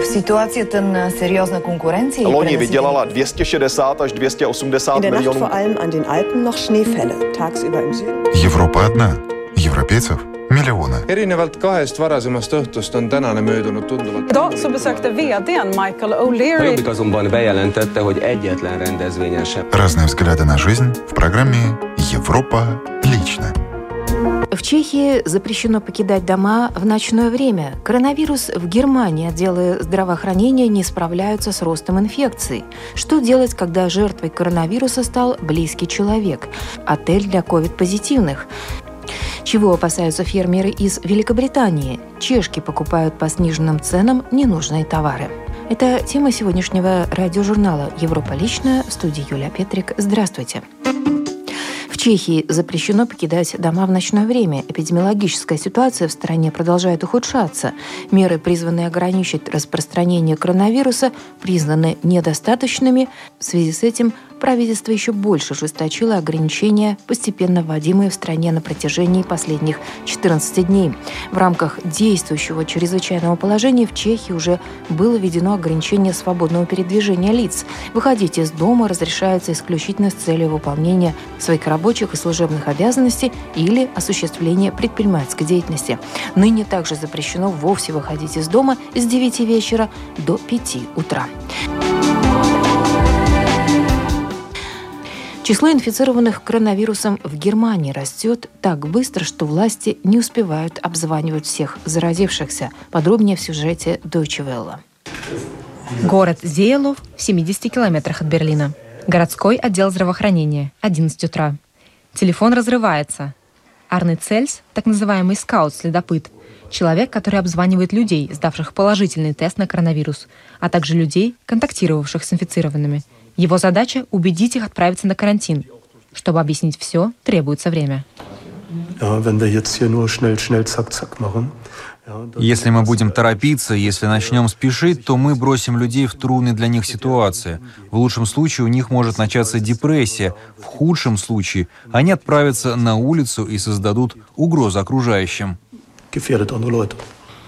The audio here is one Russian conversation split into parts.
В ситуации ten серьезной конкуренции Loni vydělala 260 až 280 In der Nacht milionů. vor allem an den Alpen noch Schneefälle, tagsüber im Süden. Европа одна. Европейцев миллионы. erinevalt kahest varasemast õhtust on tänane möödunud tunduvalt. Idag så besökte vdn Michael O'Leary Jobbik azonban bejelentette, hogy egyetlen rendezvényen sem Разные взгляды на жизнь в программе «Европа лично». В Чехии запрещено покидать дома в ночное время. Коронавирус в Германии отделы здравоохранения не справляются с ростом инфекции. Что делать, когда жертвой коронавируса стал близкий человек? Отель для ковид-позитивных. Чего опасаются фермеры из Великобритании? Чешки покупают по сниженным ценам ненужные товары. Это тема сегодняшнего радиожурнала «Европа лично» в студии Юлия Петрик. Здравствуйте. В Чехии запрещено покидать дома в ночное время. Эпидемиологическая ситуация в стране продолжает ухудшаться. Меры, призванные ограничить распространение коронавируса, признаны недостаточными. В связи с этим правительство еще больше ужесточило ограничения, постепенно вводимые в стране на протяжении последних 14 дней. В рамках действующего чрезвычайного положения в Чехии уже было введено ограничение свободного передвижения лиц. Выходить из дома разрешается исключительно с целью выполнения своих рабочих и служебных обязанностей или осуществления предпринимательской деятельности. Ныне также запрещено вовсе выходить из дома с 9 вечера до 5 утра. Число инфицированных коронавирусом в Германии растет так быстро, что власти не успевают обзванивать всех заразившихся. Подробнее в сюжете Deutsche Welle. Город Зеелов в 70 километрах от Берлина. Городской отдел здравоохранения. 11 утра. Телефон разрывается. Арны Цельс, так называемый скаут-следопыт, человек, который обзванивает людей, сдавших положительный тест на коронавирус, а также людей, контактировавших с инфицированными. Его задача – убедить их отправиться на карантин. Чтобы объяснить все, требуется время. Ja, wenn wir jetzt hier nur schnell, schnell, zack, zack machen. Если мы будем торопиться, если начнем спешить, то мы бросим людей в трудной для них ситуации. В лучшем случае у них может начаться депрессия, в худшем случае они отправятся на улицу и создадут угрозу окружающим.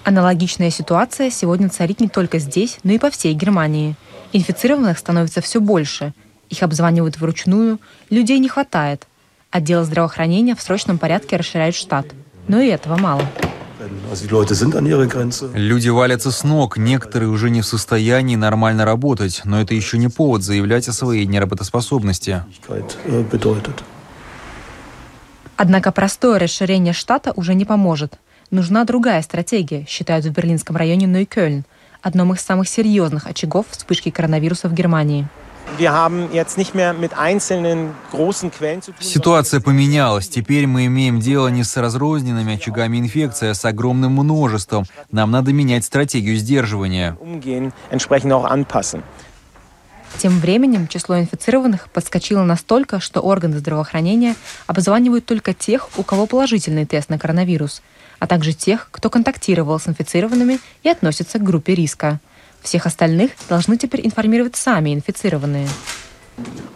Аналогичная ситуация сегодня царит не только здесь, но и по всей Германии. Инфицированных становится все больше. Их обзванивают вручную, людей не хватает. Отделы здравоохранения в срочном порядке расширяют штат. Но и этого мало. Люди валятся с ног, некоторые уже не в состоянии нормально работать, но это еще не повод заявлять о своей неработоспособности. äh. Однако простое расширение штата уже не поможет. Нужна другая стратегия, считают в берлинском районе Нойкёльн, одном из самых серьезных очагов вспышки коронавируса в Германии. Ситуация поменялась. Теперь мы имеем дело не с разрозненными очагами инфекции, а с огромным множеством. Нам надо менять стратегию сдерживания. Тем временем число инфицированных подскочило настолько, что органы здравоохранения обзванивают только тех, у кого положительный тест на коронавирус, а также тех, кто контактировал с инфицированными и относится к группе риска. Всех остальных должны теперь информировать сами инфицированные.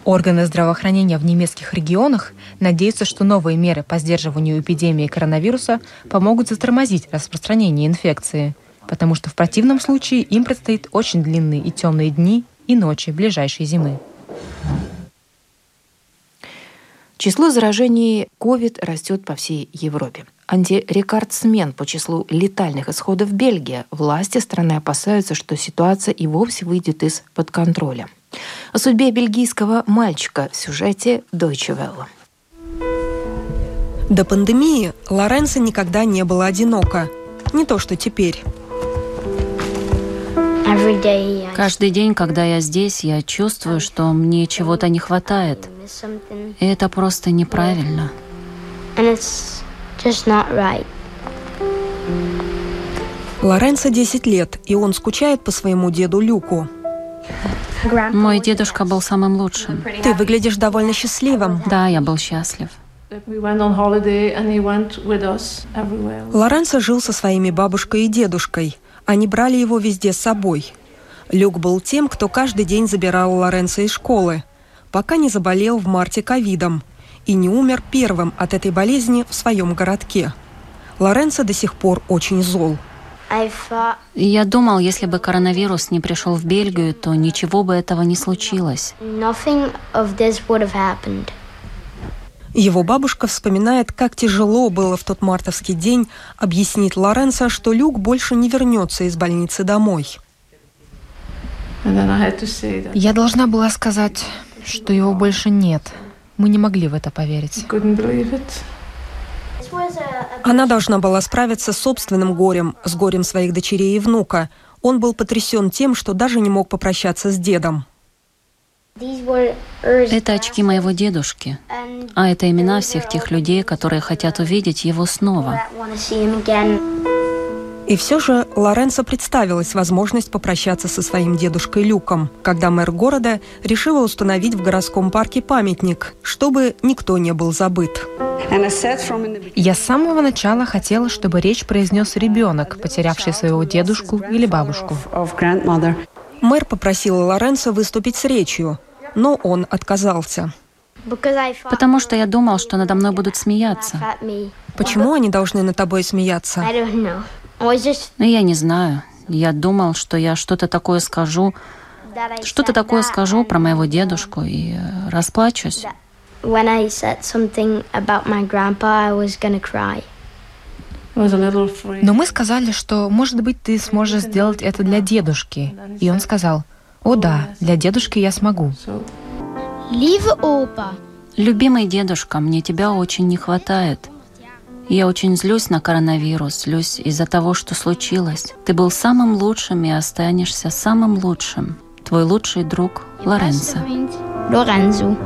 Органы здравоохранения в немецких регионах надеются, что новые меры по сдерживанию эпидемии коронавируса помогут затормозить распространение инфекции, потому что в противном случае им предстоит очень длинные и темные дни и ночи ближайшей зимы. Число заражений COVID растет по всей Европе. Антирекордсмен по числу летальных исходов Бельгия. Власти страны опасаются, что ситуация и вовсе выйдет из-под контроля. О судьбе бельгийского мальчика в сюжете Deutsche Welle. До пандемии Лоренцо никогда не была одинока. Не то, что теперь. Каждый день, когда я здесь, я чувствую, что мне чего-то не хватает. И это просто неправильно. Лоренцо 10 лет, и он скучает по своему деду Люку. Мой дедушка был самым лучшим. Ты выглядишь довольно счастливым. Да, я был счастлив. Лоренцо жил со своими бабушкой и дедушкой. Они брали его везде с собой. Люк был тем, кто каждый день забирал Лоренцо из школы, пока не заболел в марте ковидом и не умер первым от этой болезни в своем городке. Лоренцо до сих пор очень зол. Я думал, если бы коронавирус не пришел в Бельгию, то ничего бы этого не случилось. Его бабушка вспоминает, как тяжело было в тот мартовский день объяснить Лоренцо, что Люк больше не вернется из больницы домой. Я должна была сказать, что его больше нет. Мы не могли в это поверить. Она должна была справиться с собственным горем, с горем своих дочерей и внука. Он был потрясен тем, что даже не мог попрощаться с дедом. Это очки моего дедушки. А это имена всех тех людей, которые хотят увидеть его снова. И все же Лоренцо представилась возможность попрощаться со своим дедушкой Люком, когда мэр города решила установить в городском парке памятник, чтобы никто не был забыт. Я с самого начала хотела, чтобы речь произнес ребенок, потерявший своего дедушку или бабушку. Мэр попросила Лоренцо выступить с речью, но он отказался. Потому что я думал, что надо мной будут смеяться. Почему они должны над тобой смеяться? Ну, я не знаю. Я думал, что я что-то такое скажу, что-то такое скажу про моего дедушку и э, расплачусь. Но мы сказали, что, может быть, ты сможешь сделать это для дедушки. И он сказал, о да, для дедушки я смогу. Любимый дедушка, мне тебя очень не хватает. Я очень злюсь на коронавирус, злюсь из-за того, что случилось. Ты был самым лучшим и останешься самым лучшим. Твой лучший друг Лоренцо. Лоренцо.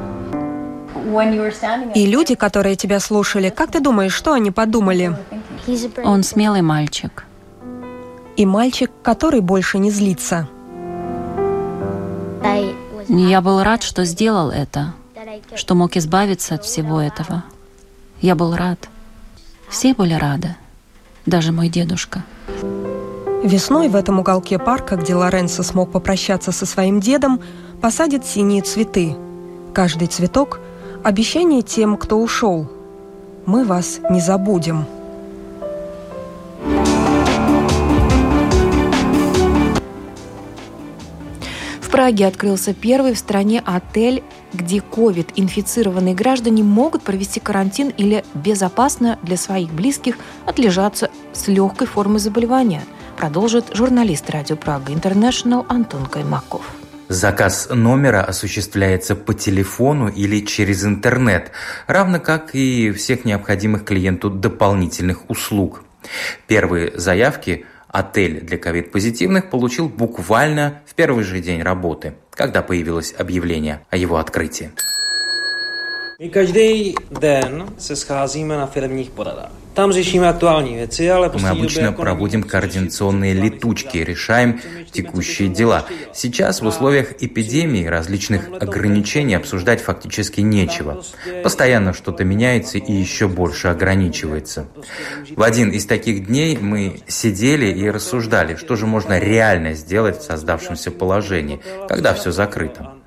И люди, которые тебя слушали, как ты думаешь, что они подумали? Он смелый мальчик. И мальчик, который больше не злится. Я был рад, что сделал это, что мог избавиться от всего этого. Я был рад. Все были рады, даже мой дедушка. Весной в этом уголке парка, где Лоренцо смог попрощаться со своим дедом, посадят синие цветы. Каждый цветок – обещание тем, кто ушел. Мы вас не забудем. Праге открылся первый в стране отель, где ковид-инфицированные граждане могут провести карантин или безопасно для своих близких отлежаться с легкой формой заболевания, продолжит журналист радио Прага Интернешнл Антон Каймаков. Заказ номера осуществляется по телефону или через интернет, равно как и всех необходимых клиенту дополнительных услуг. Первые заявки Отель для ковид-позитивных получил буквально в первый же день работы, когда появилось объявление о его открытии. My každý den se scházíme na firmních poradách. Там řešíme актуальные věci, ale Мы обычно проводим координационные летучки, решаем текущие дела. Сейчас в условиях эпидемии различных ограничений обсуждать фактически нечего. Постоянно что-то меняется и еще больше ограничивается. В один из таких дней мы сидели и рассуждали, что же можно реально сделать в создавшемся положении, когда все закрыто.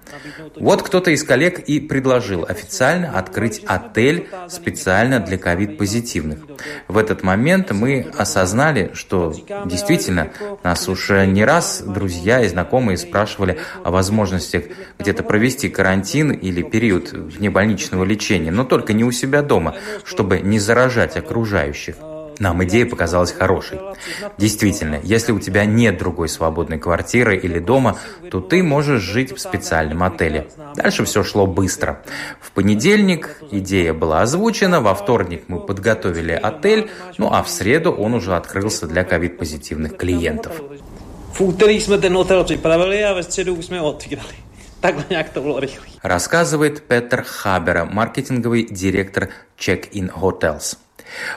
Вот кто-то из коллег и предложил официально открыть отель специально для ковид-позитивных. В этот момент мы осознали, что действительно нас уже не раз друзья и знакомые спрашивали о возможностях где-то провести карантин или период внебольничного лечения, но только не у себя дома, чтобы не заражать окружающих. Нам идея показалась хорошей. Действительно, если у тебя нет другой свободной квартиры или дома, то ты можешь жить в специальном отеле. Дальше все шло быстро. В понедельник идея была озвучена, во вторник мы подготовили отель, ну а в среду он уже открылся для ковид-позитивных клиентов. Рассказывает Петер Хабера, маркетинговый директор Check-in Hotels.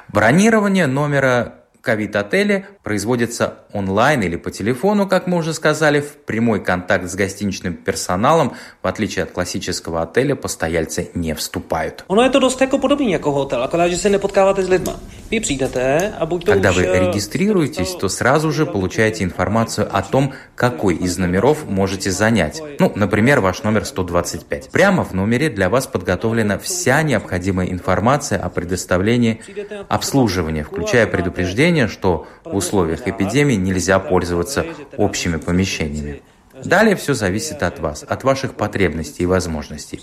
Бронирование номера ковид-отеле производится онлайн или по телефону, как мы уже сказали, в прямой контакт с гостиничным персоналом, в отличие от классического отеля, постояльцы не вступают. Когда вы регистрируетесь, то сразу же получаете информацию о том, какой из номеров можете занять. Ну, например, ваш номер 125. Прямо в номере для вас подготовлена вся необходимая информация о предоставлении обслуживания, включая предупреждение, что в условиях эпидемии нельзя пользоваться общими помещениями. Далее все зависит от вас, от ваших потребностей и возможностей.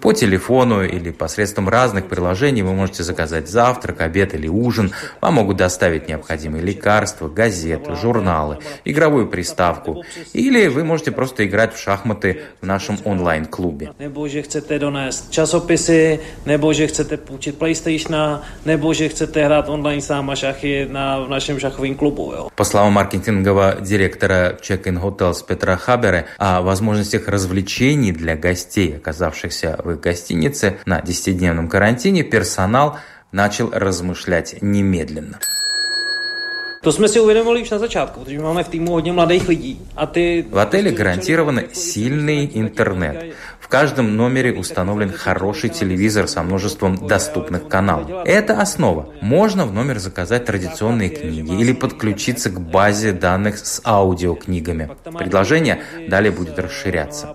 По телефону или посредством разных приложений вы можете заказать завтрак, обед или ужин. Вам могут доставить необходимые лекарства, газеты, журналы, игровую приставку. Или вы можете просто играть в шахматы в нашем онлайн-клубе. Časopisy, nebo že chcete půjčit PlayStation, nebo že chcete hrát online sáma šachy na, v našem šachovém klubu. Jo. По словам маркетингового директора Check-in Hotels Петра Хабера, о возможностях развлечений для гостей, оказавшихся в их гостинице на 10-дневном карантине, персонал начал размышлять немедленно. To jsme si uvědomili už na začátku, protože máme v týmu hodně mladých lidí. A ty... В отеле гарантирован сильный интернет. В каждом номере установлен хороший телевизор со множеством доступных каналов. Это основа. Можно в номер заказать традиционные книги или подключиться к базе данных с аудиокнигами. Предложение далее будет расширяться.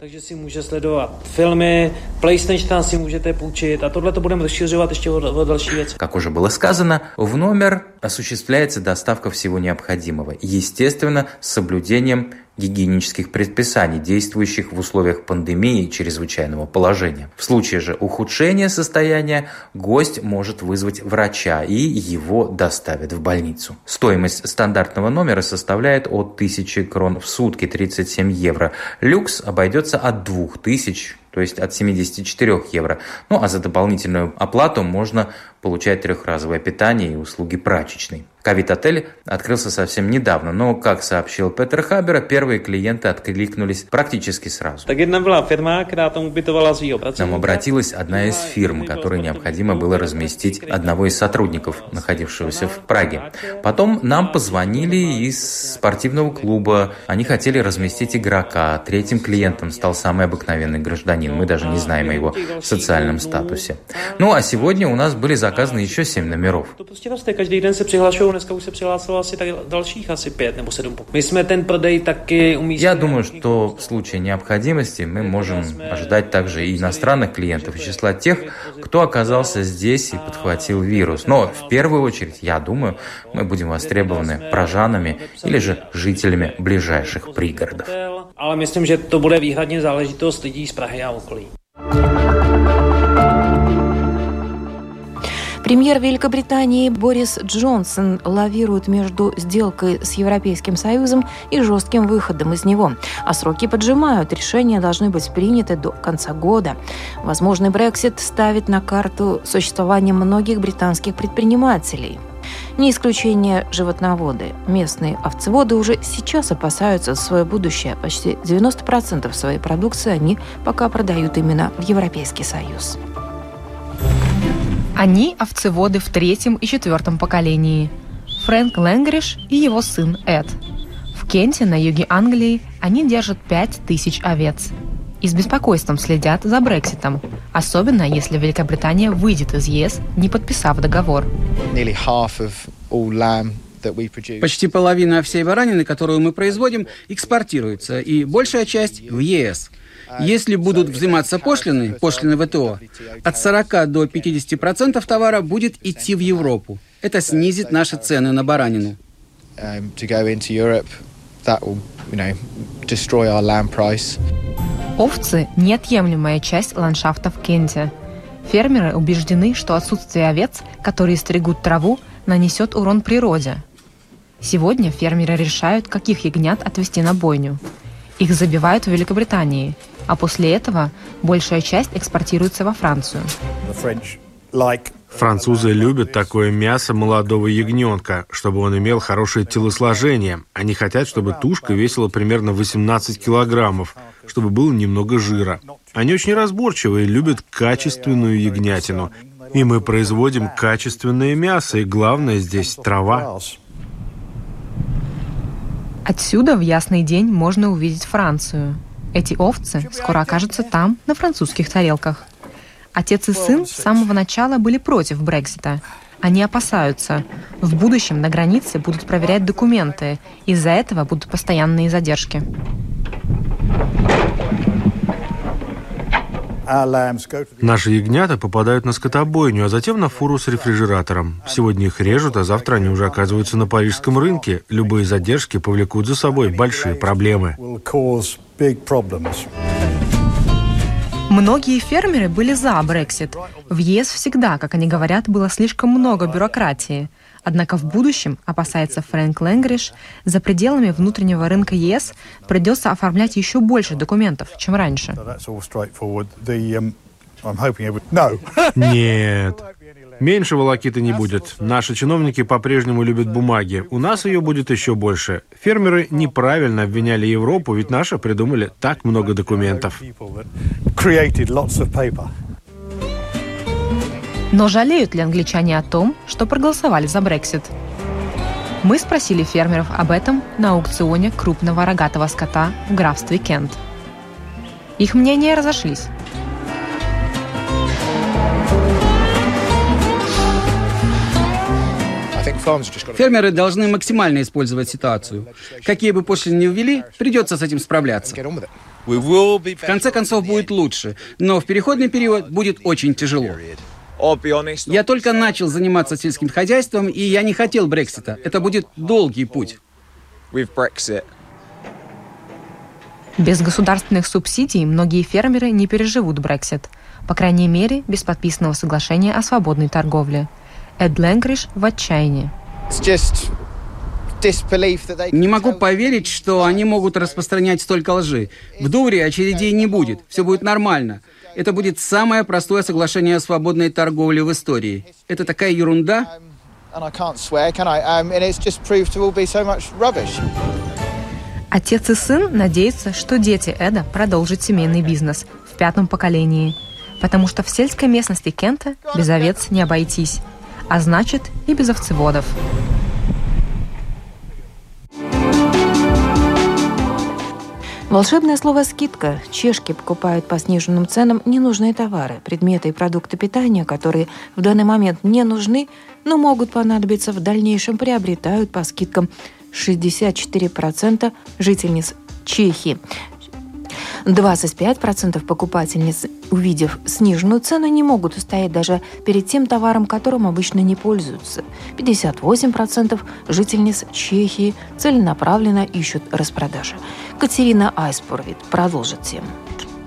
Как уже было сказано, в номер осуществляется доставка всего необходимого, естественно, с соблюдением гигиенических предписаний, действующих в условиях пандемии и чрезвычайного положения. В случае же ухудшения состояния гость может вызвать врача и его доставят в больницу. Стоимость стандартного номера составляет от 1000 крон в сутки, 37 евро. Люкс обойдется от 2000 то есть от 74 евро. Ну а за дополнительную оплату можно получать трехразовое питание и услуги прачечной. Ковид-отель открылся совсем недавно, но, как сообщил Петер Хабер, первые клиенты откликнулись практически сразу. К нам обратилась одна из фирм, которой необходимо было разместить одного из сотрудников, находившегося в Праге. Потом нам позвонили из спортивного клуба. Они хотели разместить игрока. Третьим клиентом стал самый обыкновенный гражданин. Мы даже не знаем о его социальном статусе. Ну а сегодня у нас были заказаны еще семь номеров. Я думаю, что в случае необходимости мы можем ожидать также и иностранных клиентов из числа тех, кто оказался здесь и подхватил вирус. Но в первую очередь, я думаю, мы будем востребованы прожанами или же жителями ближайших пригородов. Ale myslím, že to bude výhradně záležitost lidí z Prahy a okolí. Премьер Великобритании Борис Джонсон лавирует между сделкой с Европейским Союзом и жестким выходом из него. А сроки поджимают, решения должны быть приняты до конца года. Возможный Брексит ставит на карту существование многих британских предпринимателей. Не исключение животноводы. Местные овцеводы уже сейчас опасаются за свое будущее. Почти 90% своей продукции они пока продают именно в Европейский Союз. Они овцеводы в третьем и четвертом поколении. Фрэнк Лэнгриш и его сын Эд. В Кенте, на юге Англии, они держат 5000 овец. И с беспокойством следят за Брекситом, особенно если Великобритания выйдет из ЕС, не подписав договор. Почти половина всей баранины, которую мы производим, экспортируется, и большая часть в ЕС. Если будут взиматься пошлины, пошлины ВТО, от 40 до 50 процентов товара будет идти в Европу. Это снизит наши цены на баранину. Овцы – неотъемлемая часть ландшафта в Кенте. Фермеры убеждены, что отсутствие овец, которые стригут траву, нанесет урон природе. Сегодня фермеры решают, каких ягнят отвезти на бойню. Их забивают в Великобритании, а после этого большая часть экспортируется во Францию. Французы любят такое мясо молодого ягненка, чтобы он имел хорошее телосложение. Они хотят, чтобы тушка весила примерно 18 килограммов, чтобы было немного жира. Они очень разборчивы и любят качественную ягнятину. И мы производим качественное мясо, и главное здесь трава. Отсюда в ясный день можно увидеть Францию. Эти овцы скоро окажутся там, на французских тарелках. Отец и сын с самого начала были против Брексита. Они опасаются. В будущем на границе будут проверять документы. Из-за этого будут постоянные задержки. Наши ягнята попадают на скотобойню, а затем на фуру с рефрижератором. Сегодня их режут, а завтра они уже оказываются на парижском рынке. Любые задержки повлекут за собой большие проблемы. Многие фермеры были за Брексит. В ЕС всегда, как они говорят, было слишком много бюрократии. Однако в будущем, опасается Фрэнк Лэнгриш, за пределами внутреннего рынка ЕС придется оформлять еще больше документов, чем раньше. Нет. Меньше волокиты не будет. Наши чиновники по-прежнему любят бумаги. У нас ее будет еще больше. Фермеры неправильно обвиняли Европу, ведь наши придумали так много документов. Но жалеют ли англичане о том, что проголосовали за Брексит? Мы спросили фермеров об этом на аукционе крупного рогатого скота в графстве Кент. Их мнения разошлись. Фермеры должны максимально использовать ситуацию. Какие бы пошлины ни ввели, придется с этим справляться. В конце концов будет лучше, но в переходный период будет очень тяжело. Я только начал заниматься сельским хозяйством, и я не хотел Брексита. Это будет долгий путь. Без государственных субсидий многие фермеры не переживут Брексит. По крайней мере, без подписанного соглашения о свободной торговле. Эд Ленгриш в отчаянии. Не могу поверить, что они могут распространять столько лжи. В Дуре очередей не будет. Все будет нормально. Это будет самое простое соглашение о свободной торговле в истории. Это такая ерунда. Отец и сын надеются, что дети Эда продолжат семейный бизнес в пятом поколении, потому что в сельской местности Кента без овец не обойтись, а значит и без овцеводов. Волшебное слово «скидка». Чешки покупают по сниженным ценам ненужные товары, предметы и продукты питания, которые в данный момент не нужны, но могут понадобиться в дальнейшем, приобретают по скидкам 64% жительниц Чехии. 25% покупательниц, увидев сниженную цену, не могут устоять даже перед тем товаром, которым обычно не пользуются. 58% жительниц Чехии целенаправленно ищут распродажи. Катерина Айспорвит продолжит тему.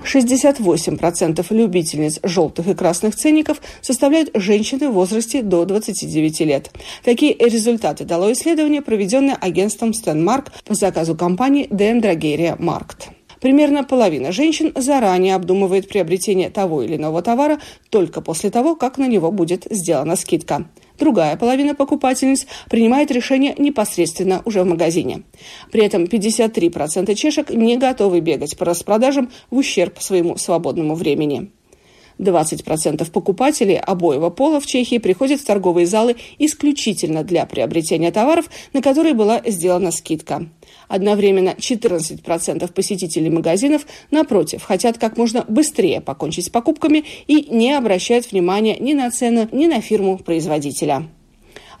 68% любительниц желтых и красных ценников составляют женщины в возрасте до 29 лет. Такие результаты дало исследование, проведенное агентством Стенмарк по заказу компании Drageria Markt. Примерно половина женщин заранее обдумывает приобретение того или иного товара только после того, как на него будет сделана скидка. Другая половина покупательниц принимает решение непосредственно уже в магазине. При этом 53% чешек не готовы бегать по распродажам в ущерб своему свободному времени. 20% покупателей обоего пола в Чехии приходят в торговые залы исключительно для приобретения товаров, на которые была сделана скидка. Одновременно 14% посетителей магазинов, напротив, хотят как можно быстрее покончить с покупками и не обращают внимания ни на цену, ни на фирму-производителя.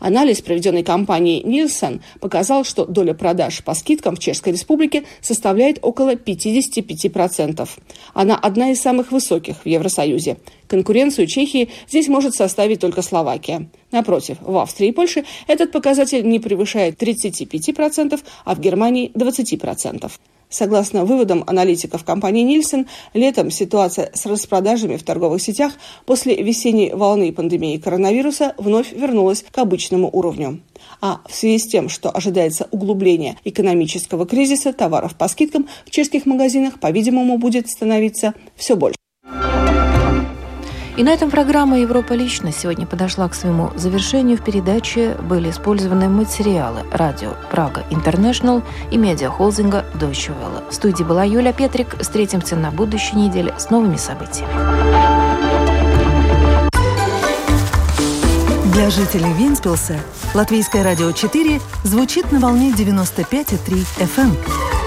Анализ, проведенный компанией Nielsen, показал, что доля продаж по скидкам в Чешской Республике составляет около 55%. Она одна из самых высоких в Евросоюзе. Конкуренцию Чехии здесь может составить только Словакия. Напротив, в Австрии и Польше этот показатель не превышает 35%, а в Германии 20%. Согласно выводам аналитиков компании Нильсон, летом ситуация с распродажами в торговых сетях после весенней волны пандемии коронавируса вновь вернулась к обычному уровню. А в связи с тем, что ожидается углубление экономического кризиса, товаров по скидкам в чешских магазинах, по-видимому, будет становиться все больше. И на этом программа «Европа лично» сегодня подошла к своему завершению. В передаче были использованы материалы радио «Прага Интернешнл» и медиахолдинга Deutsche Welle. В студии была Юля Петрик. Встретимся на будущей неделе с новыми событиями. Для жителей Винспилса Латвийское радио 4 звучит на волне 95,3 FM.